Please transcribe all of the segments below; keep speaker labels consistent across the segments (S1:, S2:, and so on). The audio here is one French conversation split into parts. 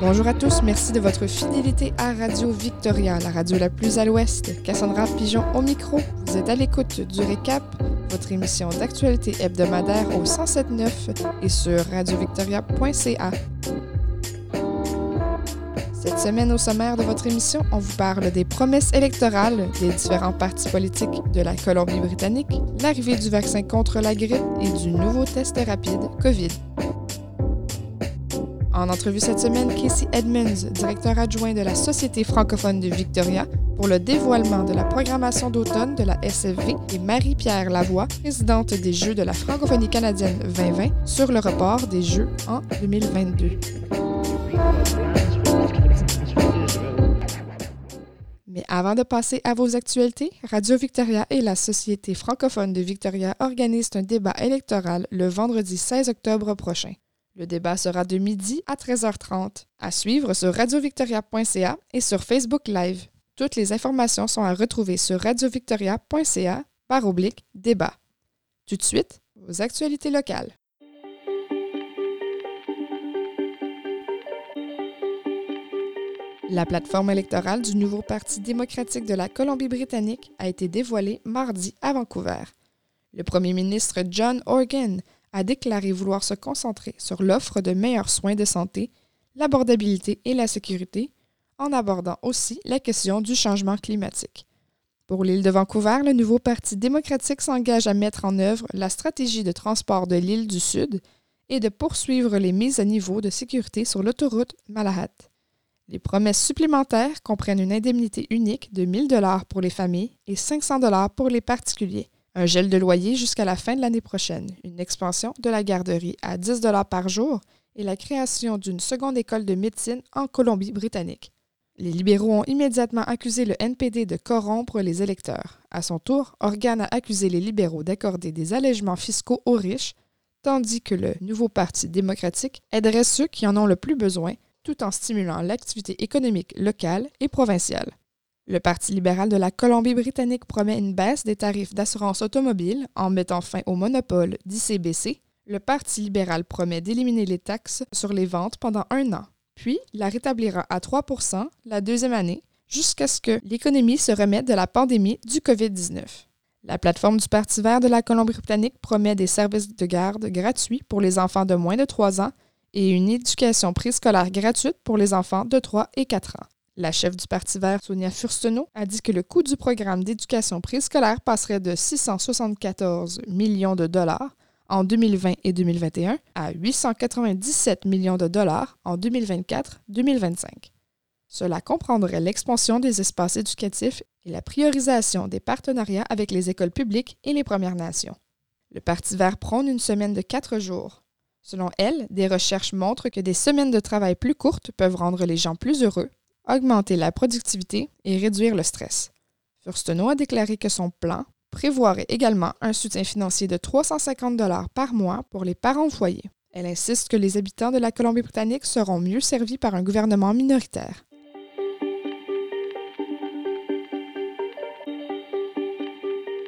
S1: Bonjour à tous, merci de votre fidélité à Radio Victoria, la radio la plus à l'ouest. Cassandra Pigeon au micro. Vous êtes à l'écoute du Récap, votre émission d'actualité hebdomadaire au 107.9 et sur radiovictoria.ca. Cette semaine, au sommaire de votre émission, on vous parle des promesses électorales des différents partis politiques de la Colombie-Britannique, l'arrivée du vaccin contre la grippe et du nouveau test rapide COVID. En entrevue cette semaine, Casey Edmonds, directeur adjoint de la Société francophone de Victoria, pour le dévoilement de la programmation d'automne de la SFV, et Marie-Pierre Lavoie, présidente des Jeux de la francophonie canadienne 2020, sur le report des Jeux en 2022. Mais avant de passer à vos actualités, Radio Victoria et la Société francophone de Victoria organisent un débat électoral le vendredi 16 octobre prochain. Le débat sera de midi à 13h30. À suivre sur radiovictoria.ca et sur Facebook Live. Toutes les informations sont à retrouver sur radiovictoria.ca par oblique débat. Tout de suite, vos actualités locales. La plateforme électorale du nouveau Parti démocratique de la Colombie-Britannique a été dévoilée mardi à Vancouver. Le premier ministre John Organ a déclaré vouloir se concentrer sur l'offre de meilleurs soins de santé, l'abordabilité et la sécurité, en abordant aussi la question du changement climatique. Pour l'île de Vancouver, le nouveau Parti démocratique s'engage à mettre en œuvre la stratégie de transport de l'île du Sud et de poursuivre les mises à niveau de sécurité sur l'autoroute Malahat. Les promesses supplémentaires comprennent une indemnité unique de 1000 dollars pour les familles et 500 dollars pour les particuliers, un gel de loyer jusqu'à la fin de l'année prochaine, une expansion de la garderie à 10 par jour et la création d'une seconde école de médecine en Colombie-Britannique. Les libéraux ont immédiatement accusé le NPD de corrompre les électeurs. À son tour, Organ a accusé les libéraux d'accorder des allègements fiscaux aux riches, tandis que le nouveau Parti démocratique aiderait ceux qui en ont le plus besoin, tout en stimulant l'activité économique locale et provinciale. Le Parti libéral de la Colombie-Britannique promet une baisse des tarifs d'assurance automobile en mettant fin au monopole d'ICBC. Le Parti libéral promet d'éliminer les taxes sur les ventes pendant un an, puis la rétablira à 3% la deuxième année jusqu'à ce que l'économie se remette de la pandémie du COVID-19. La plateforme du Parti vert de la Colombie-Britannique promet des services de garde gratuits pour les enfants de moins de 3 ans et une éducation préscolaire gratuite pour les enfants de 3 et 4 ans. La chef du Parti vert, Sonia Furstenau, a dit que le coût du programme d'éducation préscolaire passerait de 674 millions de dollars en 2020 et 2021 à 897 millions de dollars en 2024-2025. Cela comprendrait l'expansion des espaces éducatifs et la priorisation des partenariats avec les écoles publiques et les Premières Nations. Le Parti vert prône une semaine de quatre jours. Selon elle, des recherches montrent que des semaines de travail plus courtes peuvent rendre les gens plus heureux, augmenter la productivité et réduire le stress. Furstenau a déclaré que son plan prévoirait également un soutien financier de 350 dollars par mois pour les parents au foyer. Elle insiste que les habitants de la Colombie-Britannique seront mieux servis par un gouvernement minoritaire.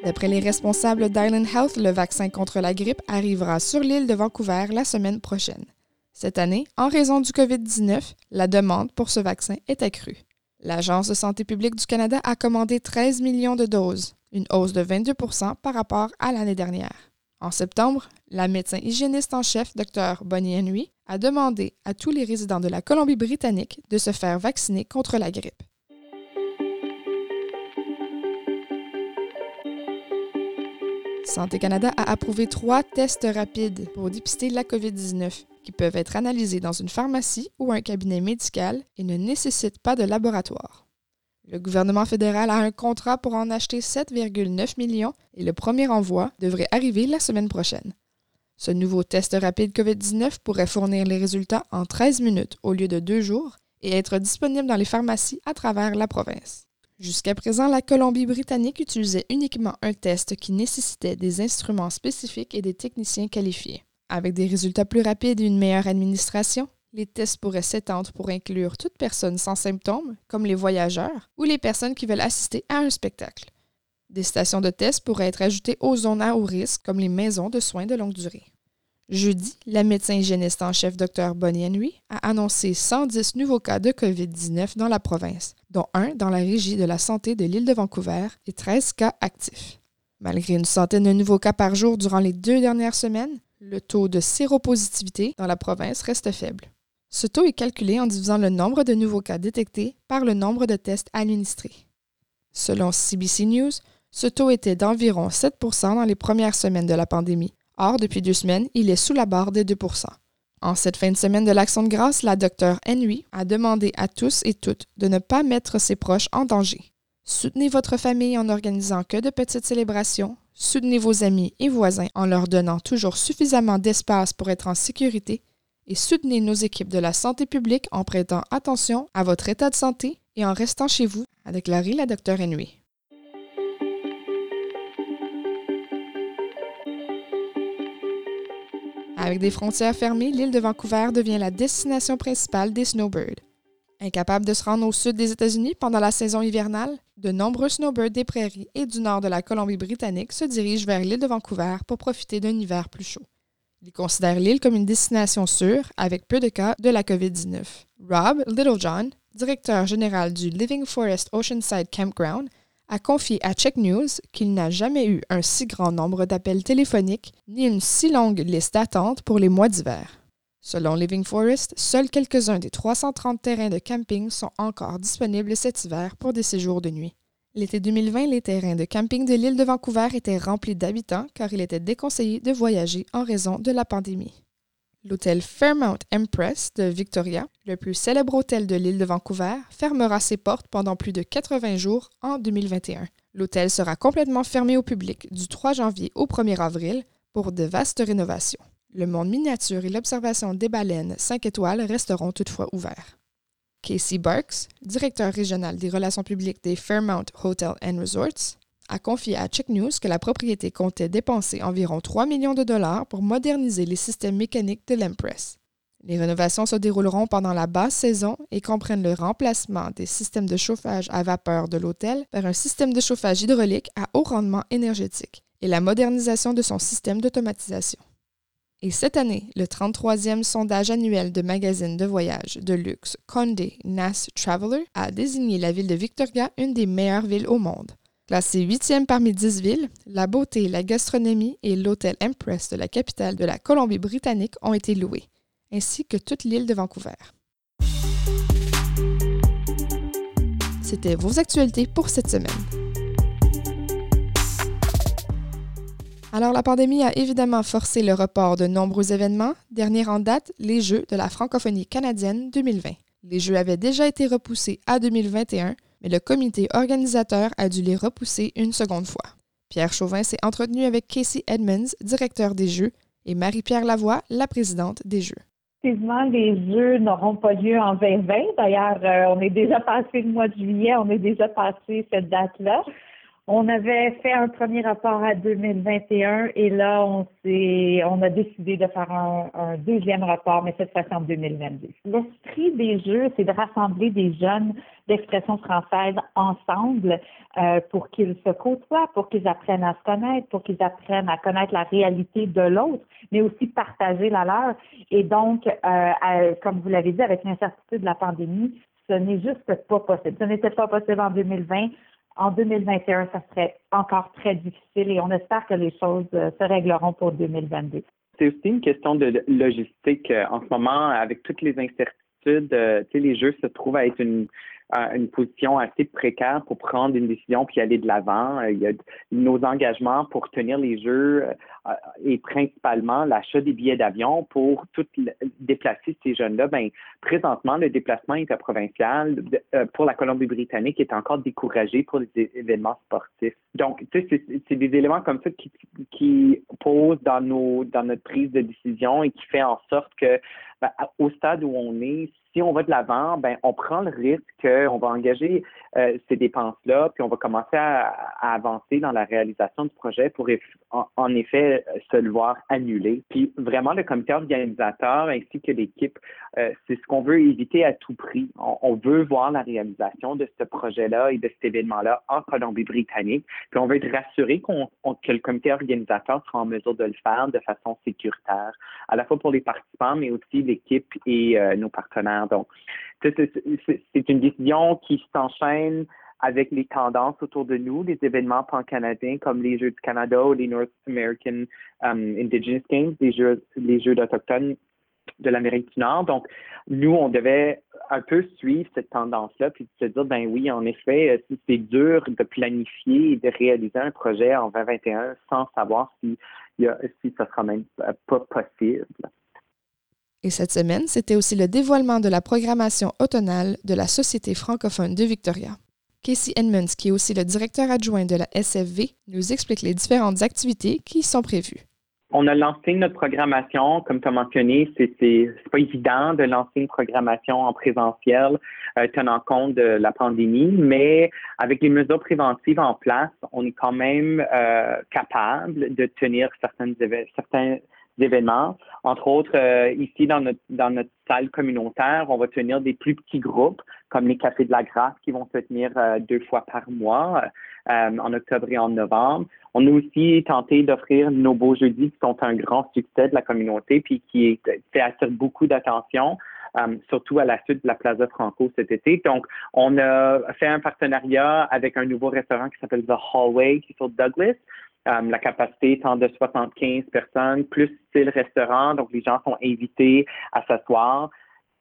S1: D'après les responsables d'Island Health, le vaccin contre la grippe arrivera sur l'île de Vancouver la semaine prochaine. Cette année, en raison du COVID-19, la demande pour ce vaccin est accrue. L'Agence de santé publique du Canada a commandé 13 millions de doses, une hausse de 22% par rapport à l'année dernière. En septembre, la médecin hygiéniste en chef, Dr. Bonnie Henry, a demandé à tous les résidents de la Colombie-Britannique de se faire vacciner contre la grippe. Santé Canada a approuvé trois tests rapides pour dépister la COVID-19 qui peuvent être analysés dans une pharmacie ou un cabinet médical et ne nécessitent pas de laboratoire. Le gouvernement fédéral a un contrat pour en acheter 7,9 millions et le premier envoi devrait arriver la semaine prochaine. Ce nouveau test rapide COVID-19 pourrait fournir les résultats en 13 minutes au lieu de deux jours et être disponible dans les pharmacies à travers la province. Jusqu'à présent, la Colombie-Britannique utilisait uniquement un test qui nécessitait des instruments spécifiques et des techniciens qualifiés. Avec des résultats plus rapides et une meilleure administration, les tests pourraient s'étendre pour inclure toute personne sans symptômes, comme les voyageurs ou les personnes qui veulent assister à un spectacle. Des stations de tests pourraient être ajoutées aux zones à haut risque, comme les maisons de soins de longue durée. Jeudi, la médecin hygiéniste en chef Dr Bonnie Henry a annoncé 110 nouveaux cas de COVID-19 dans la province, dont un dans la régie de la santé de l'île de Vancouver et 13 cas actifs. Malgré une centaine de nouveaux cas par jour durant les deux dernières semaines, le taux de séropositivité dans la province reste faible. Ce taux est calculé en divisant le nombre de nouveaux cas détectés par le nombre de tests administrés. Selon CBC News, ce taux était d'environ 7% dans les premières semaines de la pandémie. Or, depuis deux semaines, il est sous la barre des 2% En cette fin de semaine de l'Action de grâce, la docteure Henry a demandé à tous et toutes de ne pas mettre ses proches en danger. Soutenez votre famille en n'organisant que de petites célébrations. Soutenez vos amis et voisins en leur donnant toujours suffisamment d'espace pour être en sécurité. Et soutenez nos équipes de la santé publique en prêtant attention à votre état de santé et en restant chez vous, a déclaré la docteure Henry. Avec des frontières fermées, l'île de Vancouver devient la destination principale des snowbirds. Incapables de se rendre au sud des États-Unis pendant la saison hivernale, de nombreux snowbirds des prairies et du nord de la Colombie-Britannique se dirigent vers l'île de Vancouver pour profiter d'un hiver plus chaud. Ils considèrent l'île comme une destination sûre avec peu de cas de la COVID-19. Rob Littlejohn, directeur général du Living Forest Oceanside Campground, a confié à Check News qu'il n'a jamais eu un si grand nombre d'appels téléphoniques ni une si longue liste d'attente pour les mois d'hiver. Selon Living Forest, seuls quelques-uns des 330 terrains de camping sont encore disponibles cet hiver pour des séjours de nuit. L'été 2020, les terrains de camping de l'île de Vancouver étaient remplis d'habitants car il était déconseillé de voyager en raison de la pandémie. L'hôtel Fairmount Empress de Victoria, le plus célèbre hôtel de l'île de Vancouver, fermera ses portes pendant plus de 80 jours en 2021. L'hôtel sera complètement fermé au public du 3 janvier au 1er avril pour de vastes rénovations. Le monde miniature et l'observation des baleines 5 étoiles resteront toutefois ouverts. Casey Barks, directeur régional des relations publiques des Fairmount Hotel and Resorts, a confié à Check News que la propriété comptait dépenser environ 3 millions de dollars pour moderniser les systèmes mécaniques de l'Empress. Les rénovations se dérouleront pendant la basse saison et comprennent le remplacement des systèmes de chauffage à vapeur de l'hôtel par un système de chauffage hydraulique à haut rendement énergétique et la modernisation de son système d'automatisation. Et cette année, le 33e sondage annuel de magazine de voyage de luxe Condé Nast Traveler a désigné la ville de Victoria une des meilleures villes au monde. Classée huitième parmi dix villes, la beauté, la gastronomie et l'hôtel Empress de la capitale de la Colombie-Britannique ont été loués, ainsi que toute l'île de Vancouver. C'était vos actualités pour cette semaine. Alors la pandémie a évidemment forcé le report de nombreux événements, dernier en date les Jeux de la francophonie canadienne 2020. Les Jeux avaient déjà été repoussés à 2021, mais le comité organisateur a dû les repousser une seconde fois. Pierre Chauvin s'est entretenu avec Casey Edmonds, directeur des Jeux, et Marie-Pierre Lavoie, la présidente des Jeux.
S2: Effectivement, les Jeux n'auront pas lieu en 2020. D'ailleurs, euh, on est déjà passé le mois de juillet, on est déjà passé cette date-là. On avait fait un premier rapport à 2021 et là, on s'est, on a décidé de faire un, deuxième rapport, mais cette fois-ci en 2022. L'esprit des jeux, c'est de rassembler des jeunes d'expression française ensemble euh, pour qu'ils se côtoient, pour qu'ils apprennent à se connaître, pour qu'ils apprennent à connaître la réalité de l'autre, mais aussi partager la leur. Et donc, euh, comme vous l'avez dit, avec l'incertitude de la pandémie, ce n'est juste pas possible. Ce n'était pas possible en 2020 en 2021, ça serait encore très difficile et on espère que les choses euh, se régleront pour 2022.
S3: C'est aussi une question de logistique. Euh, en ce moment, avec toutes les incertitudes, euh, les jeux se trouvent à être une, une position assez précaire pour prendre une décision puis aller de l'avant. Il y a nos engagements pour tenir les jeux euh, et principalement l'achat des billets d'avion pour tout déplacer ces jeunes-là. Ben, présentement, le déplacement interprovincial euh, pour la Colombie-Britannique est encore découragé pour les événements sportifs. Donc, c'est des éléments comme ça qui, qui posent dans, nos, dans notre prise de décision et qui fait en sorte que ben, au stade où on est, si on va de l'avant, ben, on prend le risque qu'on va engager euh, ces dépenses-là, puis on va commencer à, avancer dans la réalisation du projet pour en, effet se le voir annulé. Puis vraiment, le comité organisateur ainsi que l'équipe, euh, c'est ce qu'on veut éviter à tout prix. On, veut voir la réalisation de ce projet-là et de cet événement-là en Colombie-Britannique. Puis on veut être rassuré qu'on, que le comité organisateur sera en mesure de le faire de façon sécuritaire, à la fois pour les participants, mais aussi l'équipe et euh, nos partenaires. Donc, c'est une décision qui s'enchaîne avec les tendances autour de nous, les événements pan-canadiens comme les Jeux du Canada ou les North American um, Indigenous Games, les Jeux, les Jeux d'Autochtones de l'Amérique du Nord. Donc, nous, on devait un peu suivre cette tendance-là, puis se dire, ben oui, en effet, c'est dur de planifier et de réaliser un projet en 2021 sans savoir si, si ça sera même pas possible.
S1: Et cette semaine, c'était aussi le dévoilement de la programmation automnale de la Société francophone de Victoria. Casey Edmonds, qui est aussi le directeur adjoint de la SFV, nous explique les différentes activités qui y sont prévues.
S3: On a lancé notre programmation, comme tu as mentionné, c'est pas évident de lancer une programmation en présentiel euh, tenant compte de la pandémie, mais avec les mesures préventives en place, on est quand même euh, capable de tenir certaines, certains événements. Entre autres, euh, ici dans notre, dans notre salle communautaire, on va tenir des plus petits groupes, comme les Cafés de la Grâce, qui vont se tenir euh, deux fois par mois, euh, en octobre et en novembre. On a aussi tenté d'offrir nos beaux jeudis, qui sont un grand succès de la communauté, puis qui fait attirer beaucoup d'attention. surtout à la suite de la Plaza Franco cet été. Donc, on a fait un partenariat avec un nouveau restaurant qui s'appelle The Hallway, qui est sur Douglas, la capacité étant de 75 personnes, plus style restaurant, donc les gens sont invités à s'asseoir.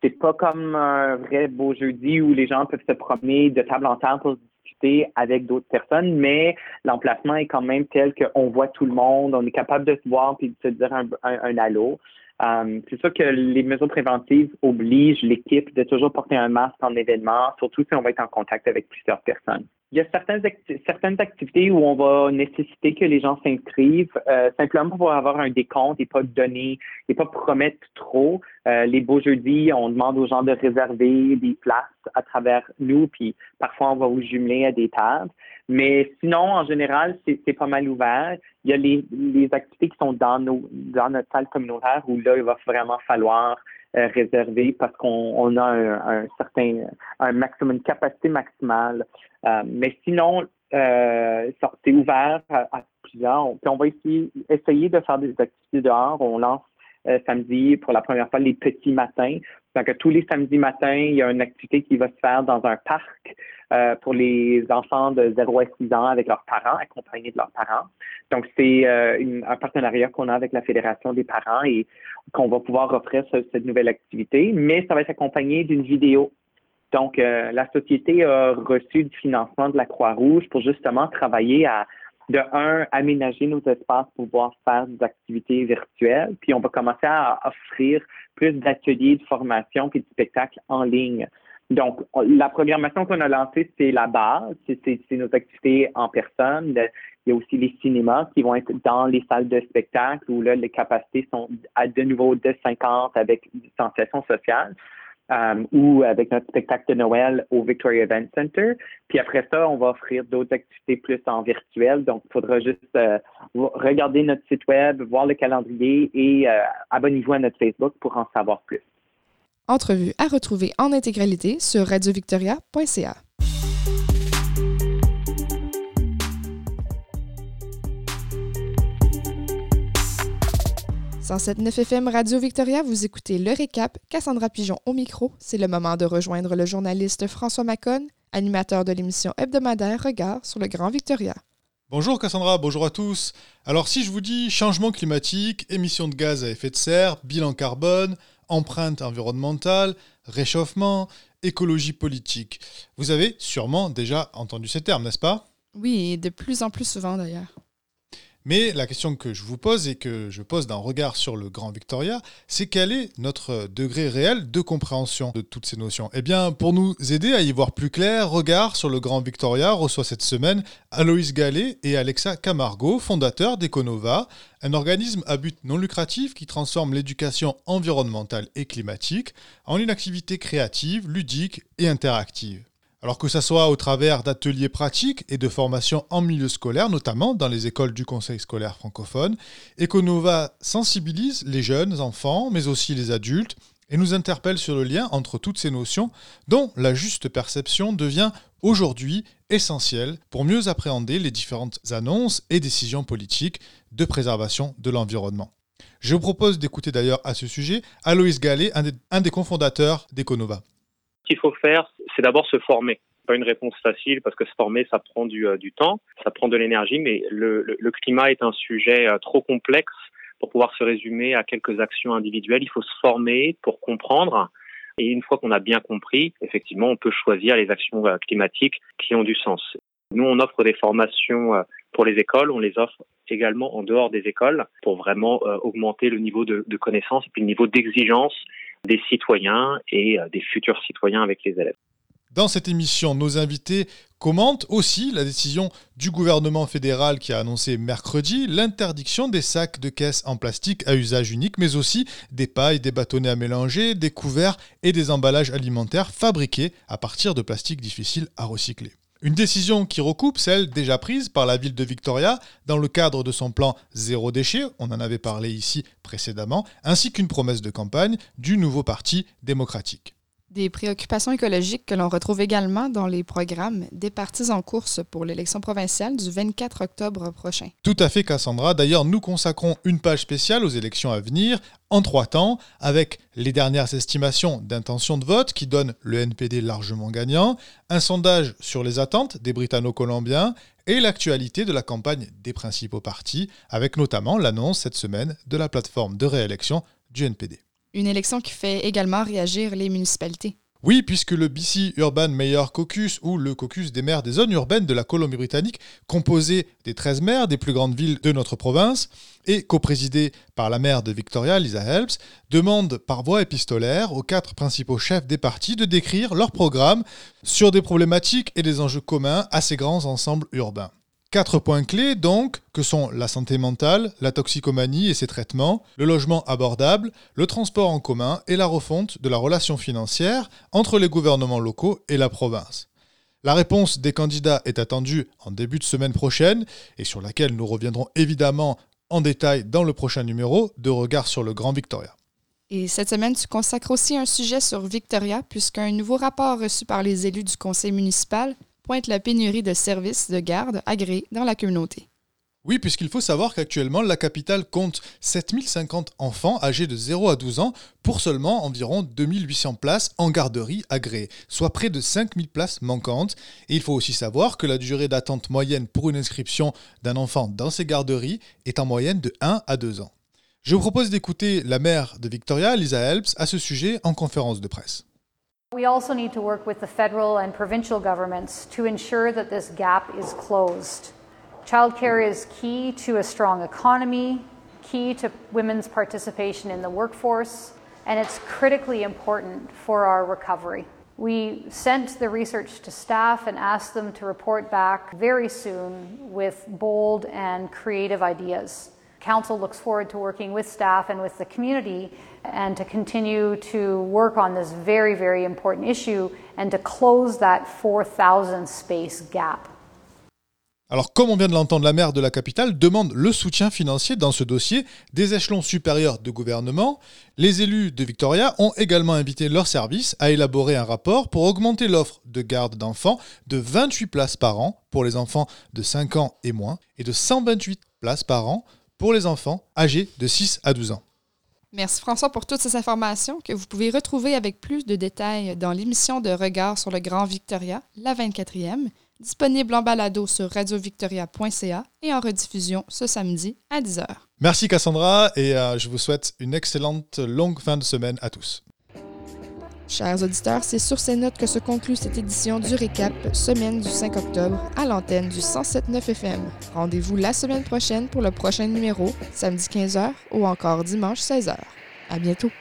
S3: C'est pas comme un vrai beau jeudi où les gens peuvent se promener de table en table pour discuter avec d'autres personnes, mais l'emplacement est quand même tel qu'on voit tout le monde, on est capable de se voir puis de se dire un, un, allô. Euh, c'est sûr que les mesures préventives obligent l'équipe de toujours porter un masque en événement, surtout si on va être en contact avec plusieurs personnes il y a certaines, certaines activités où on va nécessiter que les gens s'inscrivent euh, simplement pour avoir un décompte et pas donner et pas promettre trop. Euh, les beaux jeudis, on demande aux gens de réserver des places à travers nous, puis parfois on va vous jumeler à des tables. Mais sinon, en général, c'est pas mal ouvert. Il y a les, les activités qui sont dans nos dans notre salle communautaire où là, il va vraiment falloir euh, réservé parce qu'on a un, certain, un maximum, une capacité maximale. Euh, mais sinon, euh, c'est ouvert à, plusieurs. On, on va essayer, essayer de faire des activités dehors. On lance samedi pour la première fois les petits matins. Donc, tous les samedis matins, il y a une activité qui va se faire dans un parc euh, pour les enfants de 0 à 6 ans avec leurs parents, accompagnés de leurs parents. Donc, c'est euh, un partenariat qu'on a avec la Fédération des parents et qu'on va pouvoir offrir cette nouvelle activité, mais ça va être accompagné d'une vidéo. Donc, euh, la société a reçu du financement de la Croix-Rouge pour justement travailler à, de un, aménager nos espaces pour pouvoir faire des activités virtuelles, puis on va commencer à offrir plus d'ateliers de formation puis de spectacles en ligne. Donc, la programmation qu'on a lancée, c'est la base, c'est nos activités en personne. Il y a aussi les cinémas qui vont être dans les salles de spectacle où là, les capacités sont à de nouveau de 50 avec distanciation sociale. Euh, ou avec notre spectacle de Noël au Victoria Event Center. Puis après ça, on va offrir d'autres activités plus en virtuel. Donc, il faudra juste euh, regarder notre site web, voir le calendrier et euh, abonnez-vous à notre Facebook pour en savoir plus.
S1: Entrevue à retrouver en intégralité sur radiovictoria.ca. Dans cette 9 FM Radio Victoria, vous écoutez le récap. Cassandra Pigeon au micro. C'est le moment de rejoindre le journaliste François Macon, animateur de l'émission hebdomadaire Regard sur le Grand Victoria.
S4: Bonjour Cassandra, bonjour à tous. Alors si je vous dis changement climatique, émissions de gaz à effet de serre, bilan carbone, empreinte environnementale, réchauffement, écologie politique. Vous avez sûrement déjà entendu ces termes, n'est-ce pas?
S1: Oui, de plus en plus souvent d'ailleurs.
S4: Mais la question que je vous pose et que je pose d'un regard sur le Grand Victoria, c'est quel est notre degré réel de compréhension de toutes ces notions? Eh bien, pour nous aider à y voir plus clair, regard sur le Grand Victoria reçoit cette semaine Aloïs Gallet et Alexa Camargo, fondateurs d'Econova, un organisme à but non lucratif qui transforme l'éducation environnementale et climatique en une activité créative, ludique et interactive. Alors que ce soit au travers d'ateliers pratiques et de formations en milieu scolaire, notamment dans les écoles du Conseil scolaire francophone, Econova sensibilise les jeunes enfants, mais aussi les adultes, et nous interpelle sur le lien entre toutes ces notions dont la juste perception devient aujourd'hui essentielle pour mieux appréhender les différentes annonces et décisions politiques de préservation de l'environnement. Je vous propose d'écouter d'ailleurs à ce sujet Aloïs Gallet, un des, cofondateurs d'Econova.
S5: Ce faut faire, c'est d'abord se former. Pas une réponse facile parce que se former, ça prend du, euh, du temps, ça prend de l'énergie, mais le, le, le, climat est un sujet euh, trop complexe pour pouvoir se résumer à quelques actions individuelles. Il faut se former pour comprendre. Et une fois qu'on a bien compris, effectivement, on peut choisir les actions euh, climatiques qui ont du sens. Nous, on offre des formations pour les écoles, on les offre également en dehors des écoles pour vraiment augmenter le niveau de, de connaissance et puis le niveau d'exigence des citoyens et des futurs citoyens avec les élèves.
S4: Dans cette émission, nos invités commentent aussi la décision du gouvernement fédéral qui a annoncé mercredi l'interdiction des sacs de caisse en plastique à usage unique, mais aussi des pailles, des bâtonnets à mélanger, des couverts et des emballages alimentaires fabriqués à partir de plastique difficile à recycler. Une décision qui recoupe celle déjà prise par la ville de Victoria dans le cadre de son plan zéro déchet, on en avait parlé ici précédemment, ainsi qu'une promesse de campagne du nouveau parti démocratique.
S1: Des préoccupations écologiques que l'on retrouve également dans les programmes des partis en course pour l'élection provinciale du 24 octobre prochain.
S4: Tout à fait, Cassandra. D'ailleurs, nous consacrons une page spéciale aux élections à venir en trois temps, avec les dernières estimations d'intention de vote qui donnent le NPD largement gagnant, un sondage sur les attentes des Britanno-Colombiens et l'actualité de la campagne des principaux partis, avec notamment l'annonce cette semaine de la plateforme de réélection du NPD.
S1: Une élection qui fait également réagir les municipalités.
S4: Oui, puisque le BC Urban Mayor Caucus, ou le caucus des maires des zones urbaines de la Colombie-Britannique, composé des 13 maires des plus grandes villes de notre province, et coprésidé par la maire de Victoria, Lisa Helps, demande par voie épistolaire aux quatre principaux chefs des partis de décrire leur programme sur des problématiques et des enjeux communs à ces grands ensembles urbains. Quatre points clés donc, que sont la santé mentale, la toxicomanie et ses traitements, le logement abordable, le transport en commun et la refonte de la relation financière entre les gouvernements locaux et la province. La réponse des candidats est attendue en début de semaine prochaine et sur laquelle nous reviendrons évidemment en détail dans le prochain numéro de Regard sur le Grand Victoria.
S1: Et cette semaine, tu consacres aussi un sujet sur Victoria puisqu'un nouveau rapport reçu par les élus du conseil municipal pointe la pénurie de services de garde agréés dans la communauté.
S4: Oui, puisqu'il faut savoir qu'actuellement, la capitale compte 7050 enfants âgés de 0 à 12 ans pour seulement environ 2800 places en garderie agréées, soit près de 5000 places manquantes. Et il faut aussi savoir que la durée d'attente moyenne pour une inscription d'un enfant dans ces garderies est en moyenne de 1 à 2 ans. Je vous propose d'écouter la maire de Victoria, Lisa Helps, à ce sujet en conférence de presse.
S6: We also need to work with the federal and provincial governments to ensure that this gap is closed. Childcare mm-hmm. is key to a strong economy, key to women's participation in the workforce, and it's critically important for our recovery. We sent the research to staff and asked them to report back very soon with bold and creative ideas. Council looks forward to working with staff and with the community and to continue to work on this very, very important issue and to close that 4,000 space gap.
S4: Alors, comme on vient de l'entendre, la maire de la capitale demande le soutien financier dans ce dossier des échelons supérieurs de gouvernement. Les élus de Victoria ont également invité leur service à élaborer un rapport pour augmenter l'offre de garde d'enfants de 28 places par an pour les enfants de 5 ans et moins et de 128 places par an pour les enfants âgés de 6 à 12 ans.
S1: Merci François pour toutes ces informations que vous pouvez retrouver avec plus de détails dans l'émission de Regard sur le Grand Victoria, la 24e, disponible en balado sur radiovictoria.ca et en rediffusion ce samedi à 10h.
S4: Merci Cassandra et euh, je vous souhaite une excellente longue fin de semaine à tous.
S1: Chers auditeurs, c'est sur ces notes que se conclut cette édition du Récap, semaine du 5 octobre, à l'antenne du 107.9 FM. Rendez-vous la semaine prochaine pour le prochain numéro, samedi 15h ou encore dimanche 16h. À bientôt!